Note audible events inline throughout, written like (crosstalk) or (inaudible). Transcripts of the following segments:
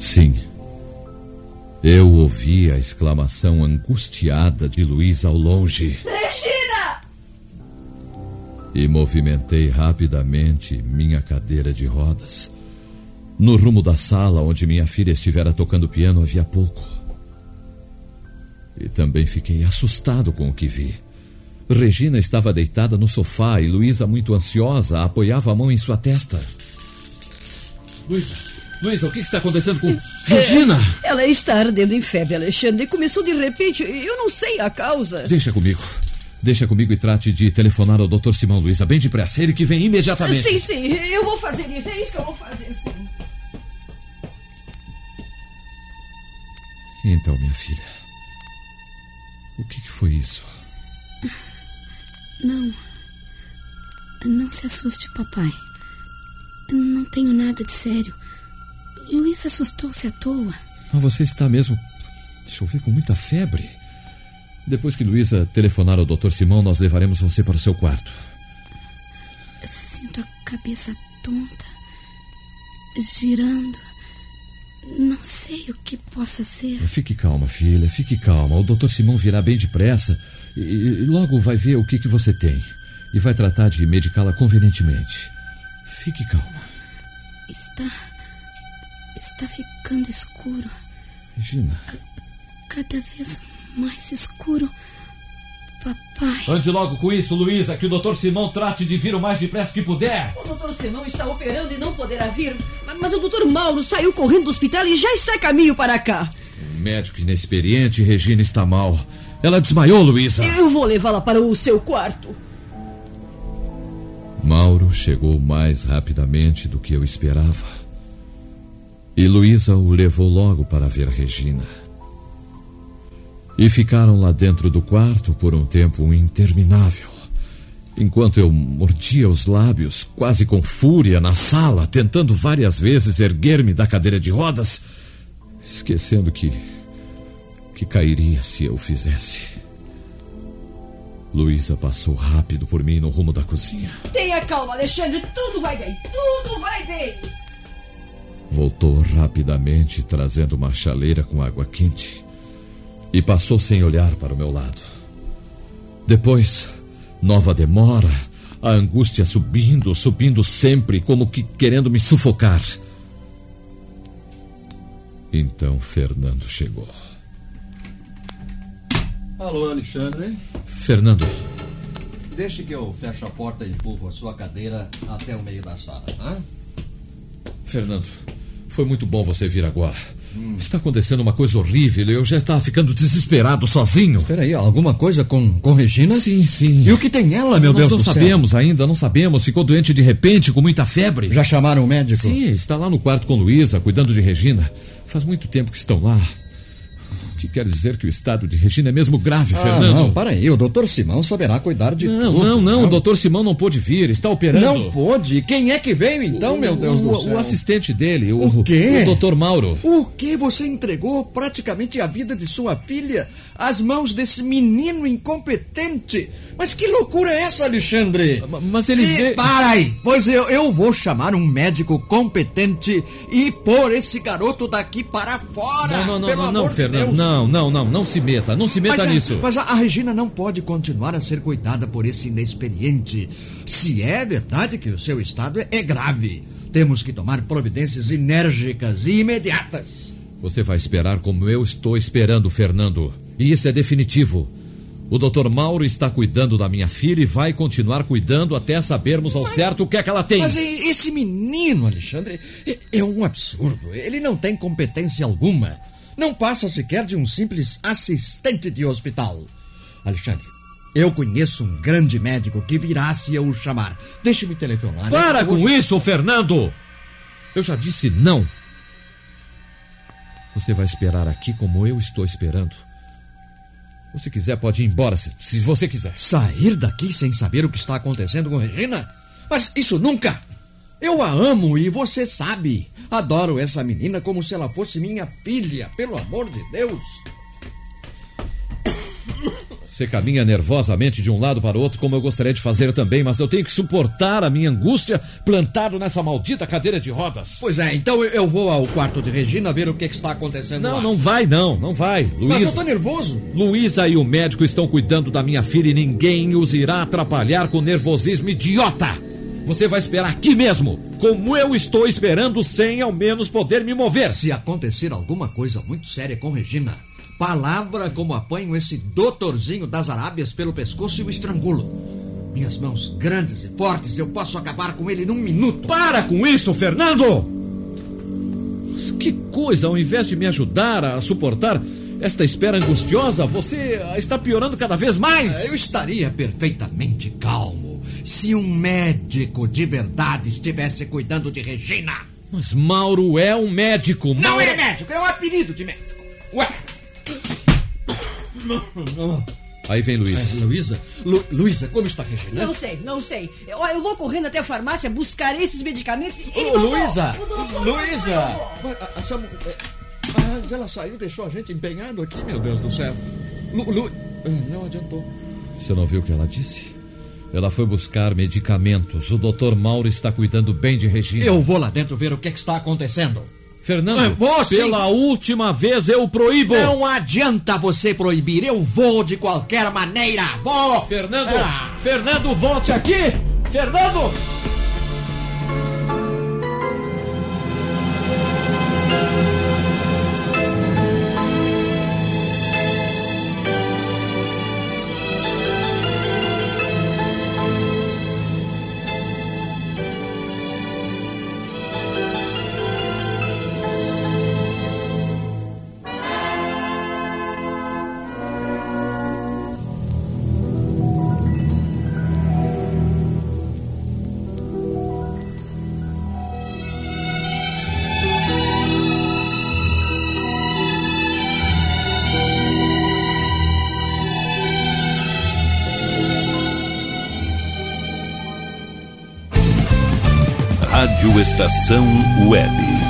Sim. Eu ouvi a exclamação angustiada de Luiz ao longe. Regina! E movimentei rapidamente minha cadeira de rodas. No rumo da sala onde minha filha estivera tocando piano havia pouco. E também fiquei assustado com o que vi. Regina estava deitada no sofá e Luísa, muito ansiosa, apoiava a mão em sua testa. Luísa, Luísa, o que está acontecendo com. Regina! É, ela está ardendo em febre, Alexandre. Começou de repente. Eu não sei a causa. Deixa comigo. Deixa comigo e trate de telefonar ao Dr. Simão Luísa bem depressa. Ele que vem imediatamente. Sim, sim, eu vou fazer isso. É isso que eu vou fazer, sim. Então, minha filha. O que, que foi isso? Não. Não se assuste, papai. Não tenho nada de sério. Luiz assustou-se à toa. Mas você está mesmo. Deixa eu ver, com muita febre. Depois que Luísa telefonar ao Dr. Simão, nós levaremos você para o seu quarto. Sinto a cabeça tonta, girando. Não sei o que possa ser. Fique calma, filha, fique calma. O Dr. Simão virá bem depressa e, e logo vai ver o que, que você tem. E vai tratar de medicá-la convenientemente. Fique calma. Está. Está ficando escuro. Regina. Cada vez mais escuro. Papai. Ande logo com isso, Luísa, que o Dr. Simão trate de vir o mais depressa que puder. O doutor Simão está operando e não poderá vir. Mas, mas o doutor Mauro saiu correndo do hospital e já está a caminho para cá. Um médico inexperiente, Regina está mal. Ela desmaiou, Luísa. Eu vou levá-la para o seu quarto. Mauro chegou mais rapidamente do que eu esperava. E Luísa o levou logo para ver Regina. E ficaram lá dentro do quarto por um tempo interminável. Enquanto eu mordia os lábios, quase com fúria, na sala, tentando várias vezes erguer-me da cadeira de rodas, esquecendo que. que cairia se eu fizesse. Luísa passou rápido por mim no rumo da cozinha. Tenha calma, Alexandre. Tudo vai bem. Tudo vai bem. Voltou rapidamente, trazendo uma chaleira com água quente. E passou sem olhar para o meu lado. Depois, nova demora, a angústia subindo, subindo sempre, como que querendo me sufocar. Então Fernando chegou. Alô, Alexandre. Fernando, Deixe que eu feche a porta e empurro a sua cadeira até o meio da sala, hã? Fernando, foi muito bom você vir agora. Está acontecendo uma coisa horrível eu já estava ficando desesperado sozinho. Espera aí, alguma coisa com, com Regina? Sim, sim. E o que tem ela, meu Nós Deus não do céu? sabemos ainda, não sabemos. Ficou doente de repente, com muita febre. Já chamaram o médico? Sim, está lá no quarto com Luísa, cuidando de Regina. Faz muito tempo que estão lá. O que quer dizer que o estado de Regina é mesmo grave, Ah, Fernando? não, para aí. O doutor Simão saberá cuidar de Não, tudo. não, não. O doutor Simão não pôde vir, está operando. Não pôde? Quem é que veio então, meu Deus o, do o- céu? O assistente dele, o, O quê? o doutor Mauro. O que você entregou praticamente a vida de sua filha às mãos desse menino incompetente? Mas que loucura é essa, Alexandre? Mas ele E, vê- Para aí, pois eu, eu vou chamar um médico competente e pôr esse garoto daqui para fora. Não, não, não, não, não, Fernando. Não, não, não, não se meta. Não se meta Mas, a- nisso. mas a, a Regina não pode continuar a ser cuidada por esse inexperiente. Se é verdade que o seu estado é, é grave, temos que tomar providências enérgicas e imediatas. Você vai esperar como eu estou esperando, Fernando. E isso é definitivo. O Dr. Mauro está cuidando da minha filha e vai continuar cuidando até sabermos ao certo o que é que ela tem. Mas esse menino, Alexandre, é, é um absurdo. Ele não tem competência alguma. Não passa sequer de um simples assistente de hospital. Alexandre, eu conheço um grande médico que virá se eu o chamar. Deixe-me telefonar. Para Eu com vou- isso, Fernando! Eu já disse não. Você vai esperar aqui como eu estou esperando. Se você quiser, pode ir embora, se, se você quiser. Sair daqui sem saber o que está acontecendo com Regina? Mas isso nunca! Eu a amo e você sabe. Adoro essa menina como se ela fosse minha filha, pelo amor de Deus. Você caminha nervosamente de um lado para o outro, como eu gostaria de fazer também, mas eu tenho que suportar a minha angústia plantado nessa maldita cadeira de rodas. Pois é, então eu- vou ao quarto de Regina ver o que que está acontecendo Não, lá. não vai não, não vai. Mas eu Luísa, tô nervoso. Luísa e o médico estão cuidando da minha filha e ninguém os irá atrapalhar com nervosismo idiota. Você vai esperar aqui mesmo, como eu estou esperando, sem ao menos poder me mover. Se acontecer alguma coisa muito séria com Regina, palavra como apanho esse doutorzinho das Arábias pelo pescoço e o estrangulo. Minhas mãos grandes e fortes, eu posso acabar com ele num minuto. Para com isso, Fernando! Mas que coisa, ao invés de me ajudar a suportar esta espera angustiosa, você está piorando cada vez mais. Eu estaria perfeitamente calmo se um médico de verdade estivesse cuidando de Regina. Mas Mauro é um médico. Não Mauro... é médico, é um apelido de médico. Ué. Aí vem Luiz. Mas, Luísa, Lu, Luísa, como está Regina? Não sei, não sei. Eu, eu vou correndo até a farmácia, buscar esses medicamentos e. Ô, Luísa! Luísa! Mas, é, Mas ela saiu, deixou a gente empenhado aqui, meu Deus do céu. Lu, Lu- ah, não adiantou. Você não viu o que ela disse? Ela foi buscar medicamentos. O doutor Mauro está cuidando bem de Regina. Eu vou lá dentro ver o que, que está acontecendo. Fernando, vou sim. pela última vez eu proíbo. Não adianta você proibir, eu vou de qualquer maneira. Vou! Fernando, Ah. Fernando, volte aqui! Fernando! Estação Web.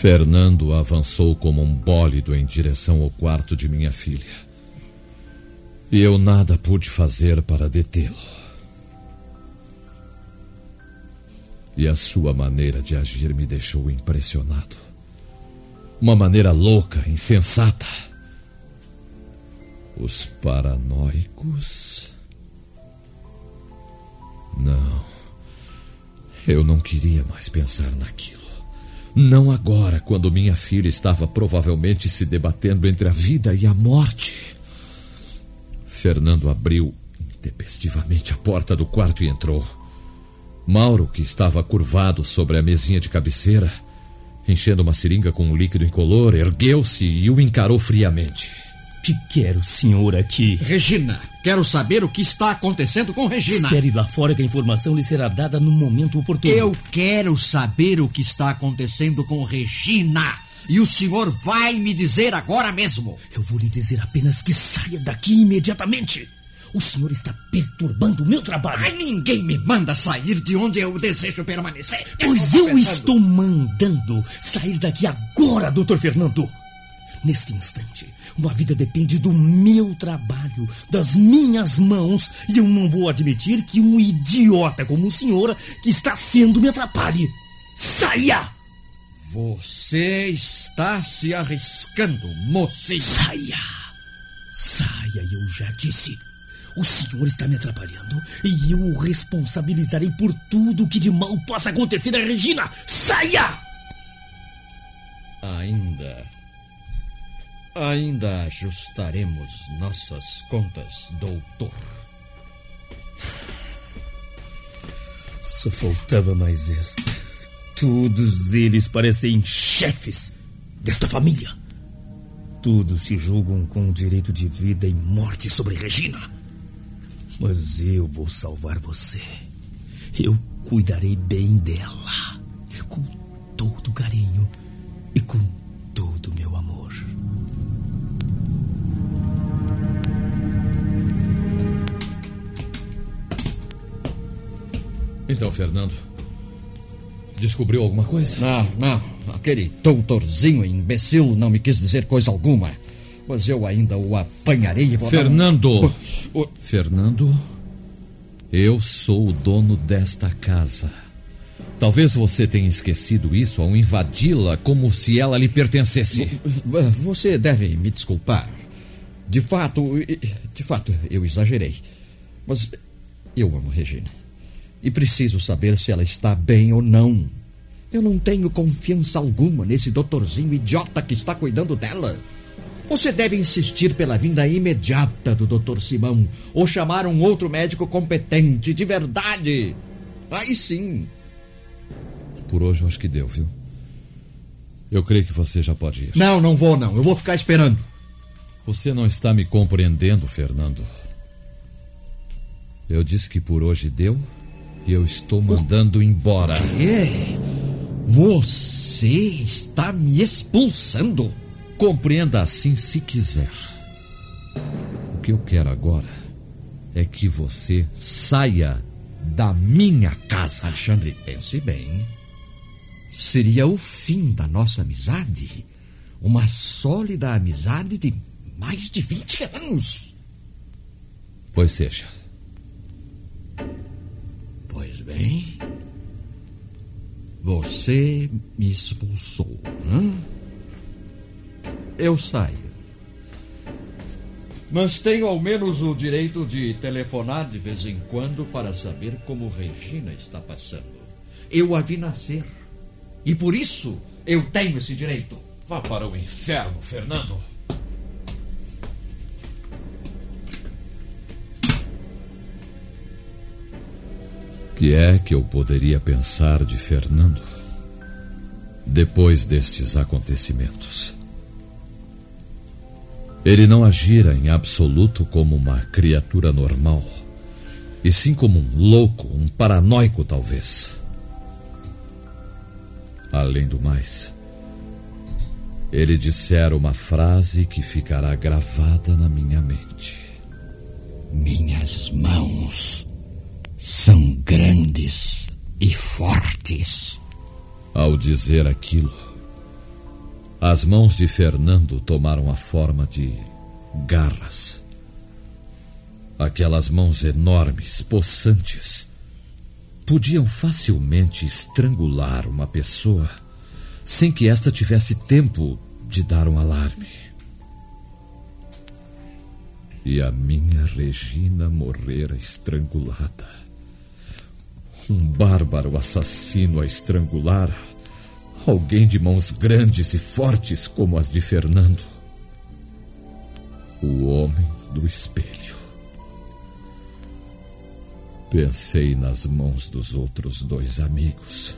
Fernando avançou como um bólido em direção ao quarto de minha filha. E eu nada pude fazer para detê-lo. E a sua maneira de agir me deixou impressionado. Uma maneira louca, insensata. Os paranoicos. Não. Eu não queria mais pensar naquilo. Não agora, quando minha filha estava provavelmente se debatendo entre a vida e a morte. Fernando abriu intempestivamente a porta do quarto e entrou. Mauro, que estava curvado sobre a mesinha de cabeceira, enchendo uma seringa com um líquido incolor, ergueu-se e o encarou friamente. Que quer o senhor aqui? Regina, quero saber o que está acontecendo com Regina. Espere lá fora que a informação lhe será dada no momento oportuno. Eu quero saber o que está acontecendo com Regina. E o senhor vai me dizer agora mesmo. Eu vou lhe dizer apenas que saia daqui imediatamente. O senhor está perturbando o meu trabalho. Ai, ninguém me manda sair de onde eu desejo permanecer. Pois eu estou mandando sair daqui agora, doutor Fernando. Neste instante, uma vida depende do meu trabalho, das minhas mãos, e eu não vou admitir que um idiota como o senhor que está sendo me atrapalhe. Saia! Você está se arriscando, mocinho. Saia! Saia, eu já disse. O senhor está me atrapalhando e eu o responsabilizarei por tudo que de mal possa acontecer a Regina. Saia! Ainda. Ainda ajustaremos nossas contas, doutor. Só faltava mais esta. Todos eles parecem chefes desta família. Todos se julgam com direito de vida e morte sobre Regina. Mas eu vou salvar você. Eu cuidarei bem dela. Com todo carinho Então, Fernando. Descobriu alguma coisa? Não, não. Aquele doutorzinho imbecil não me quis dizer coisa alguma. Mas eu ainda o apanharei e vou Fernando! Dar. Fernando, eu sou o dono desta casa. Talvez você tenha esquecido isso ao invadi-la como se ela lhe pertencesse. Você deve me desculpar. De fato, de fato, eu exagerei. Mas eu amo Regina. E preciso saber se ela está bem ou não. Eu não tenho confiança alguma nesse doutorzinho idiota que está cuidando dela. Você deve insistir pela vinda imediata do doutor Simão ou chamar um outro médico competente, de verdade. Aí sim. Por hoje eu acho que deu, viu? Eu creio que você já pode ir. Não, não vou não. Eu vou ficar esperando. Você não está me compreendendo, Fernando. Eu disse que por hoje deu eu estou mandando embora. Quê? Você está me expulsando? Compreenda assim se quiser. O que eu quero agora é que você saia da minha casa. Alexandre, pense bem. Seria o fim da nossa amizade. Uma sólida amizade de mais de 20 anos. Pois seja. Bem. Você me expulsou, hã? Eu saio. Mas tenho ao menos o direito de telefonar de vez em quando para saber como Regina está passando. Eu a vi nascer. E por isso eu tenho esse direito. Vá para o inferno, Fernando. Que é que eu poderia pensar de Fernando depois destes acontecimentos? Ele não agira em absoluto como uma criatura normal, e sim como um louco, um paranoico, talvez. Além do mais, ele dissera uma frase que ficará gravada na minha mente. Minhas mãos são grandes e fortes. Ao dizer aquilo, as mãos de Fernando tomaram a forma de garras. Aquelas mãos enormes, possantes, podiam facilmente estrangular uma pessoa sem que esta tivesse tempo de dar um alarme. E a minha Regina morrera estrangulada um bárbaro assassino a estrangular alguém de mãos grandes e fortes como as de Fernando. O homem do espelho. Pensei nas mãos dos outros dois amigos.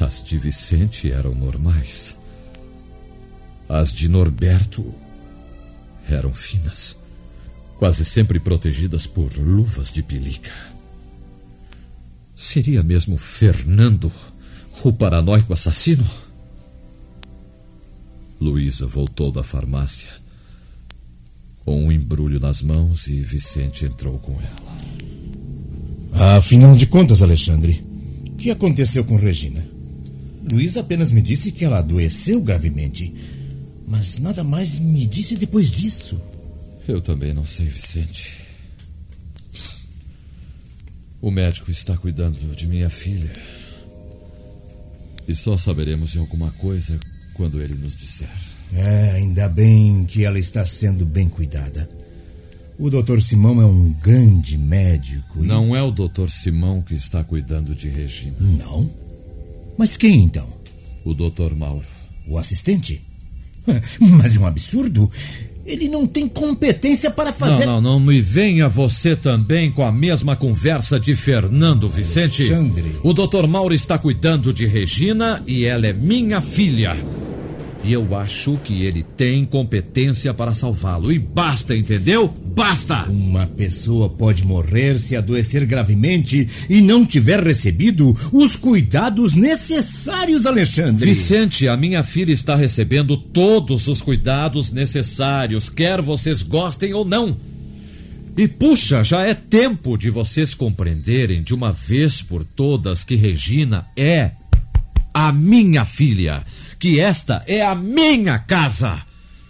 As de Vicente eram normais. As de Norberto eram finas, quase sempre protegidas por luvas de pelica. Seria mesmo Fernando o paranoico assassino? Luísa voltou da farmácia com um embrulho nas mãos e Vicente entrou com ela. Afinal de contas, Alexandre, o que aconteceu com Regina? Luísa apenas me disse que ela adoeceu gravemente, mas nada mais me disse depois disso. Eu também não sei, Vicente. O médico está cuidando de minha filha. E só saberemos em alguma coisa quando ele nos disser. É, ainda bem que ela está sendo bem cuidada. O doutor Simão é um grande médico. E... Não é o doutor Simão que está cuidando de Regina. Não? Mas quem então? O doutor Mauro. O assistente? (laughs) Mas é um absurdo. Ele não tem competência para fazer. Não, não, não me venha você também com a mesma conversa de Fernando Vicente. Alexandre. O doutor Mauro está cuidando de Regina e ela é minha filha. E eu acho que ele tem competência para salvá-lo. E basta, entendeu? Basta! Uma pessoa pode morrer se adoecer gravemente e não tiver recebido os cuidados necessários, Alexandre. Vicente, a minha filha está recebendo todos os cuidados necessários, quer vocês gostem ou não. E puxa, já é tempo de vocês compreenderem de uma vez por todas que Regina é a minha filha que esta é a minha casa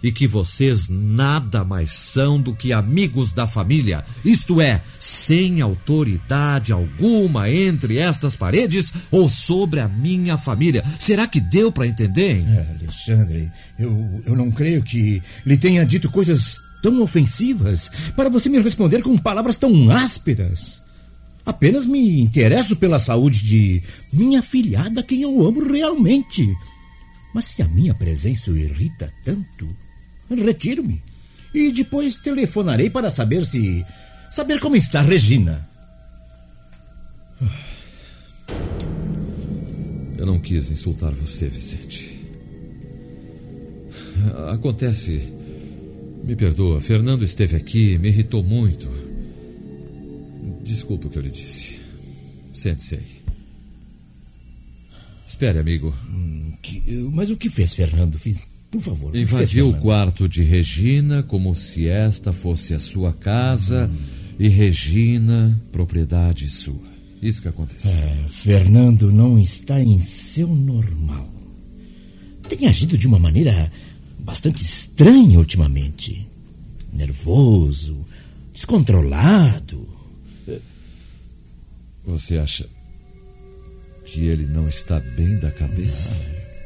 e que vocês nada mais são do que amigos da família, isto é, sem autoridade alguma entre estas paredes ou sobre a minha família. Será que deu para entender? Hein? É, Alexandre, eu, eu não creio que lhe tenha dito coisas tão ofensivas para você me responder com palavras tão ásperas. Apenas me interesso pela saúde de minha filhada, quem eu amo realmente. Mas se a minha presença o irrita tanto, retiro-me. E depois telefonarei para saber se. saber como está Regina. Eu não quis insultar você, Vicente. Acontece. Me perdoa, Fernando esteve aqui, me irritou muito. Desculpa o que eu lhe disse. Sente-se aí. Espere, amigo. Hum, que, mas o que fez Fernando? Fiz, por favor. Invadiu o quarto de Regina como se esta fosse a sua casa hum. e Regina propriedade sua. Isso que aconteceu. É, Fernando não está em seu normal. Tem agido de uma maneira bastante estranha ultimamente. Nervoso, descontrolado. Você acha que ele não está bem da cabeça?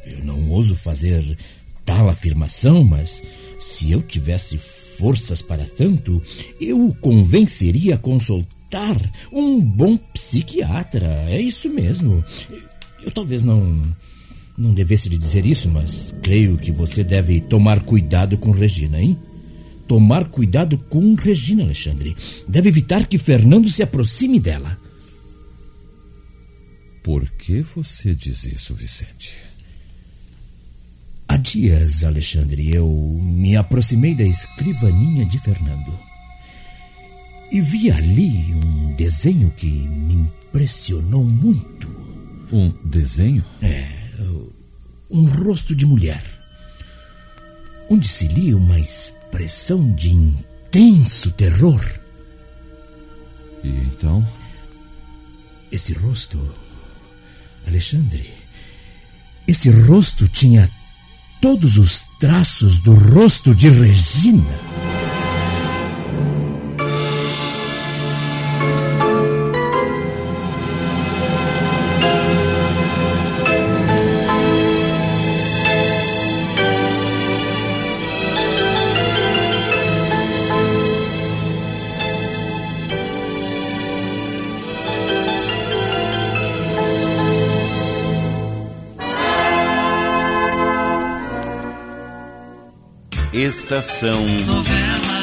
Eu não ouso fazer tal afirmação, mas se eu tivesse forças para tanto, eu o convenceria a consultar um bom psiquiatra. É isso mesmo. Eu talvez não não devesse lhe dizer isso, mas creio que você deve tomar cuidado com Regina, hein? Tomar cuidado com Regina, Alexandre. Deve evitar que Fernando se aproxime dela. Por que você diz isso, Vicente? Há dias, Alexandre, eu me aproximei da escrivaninha de Fernando. E vi ali um desenho que me impressionou muito. Um desenho? É um rosto de mulher, onde se lia uma expressão de intenso terror. E então? Esse rosto, Alexandre, esse rosto tinha todos os traços do rosto de Regina. Estação Novela.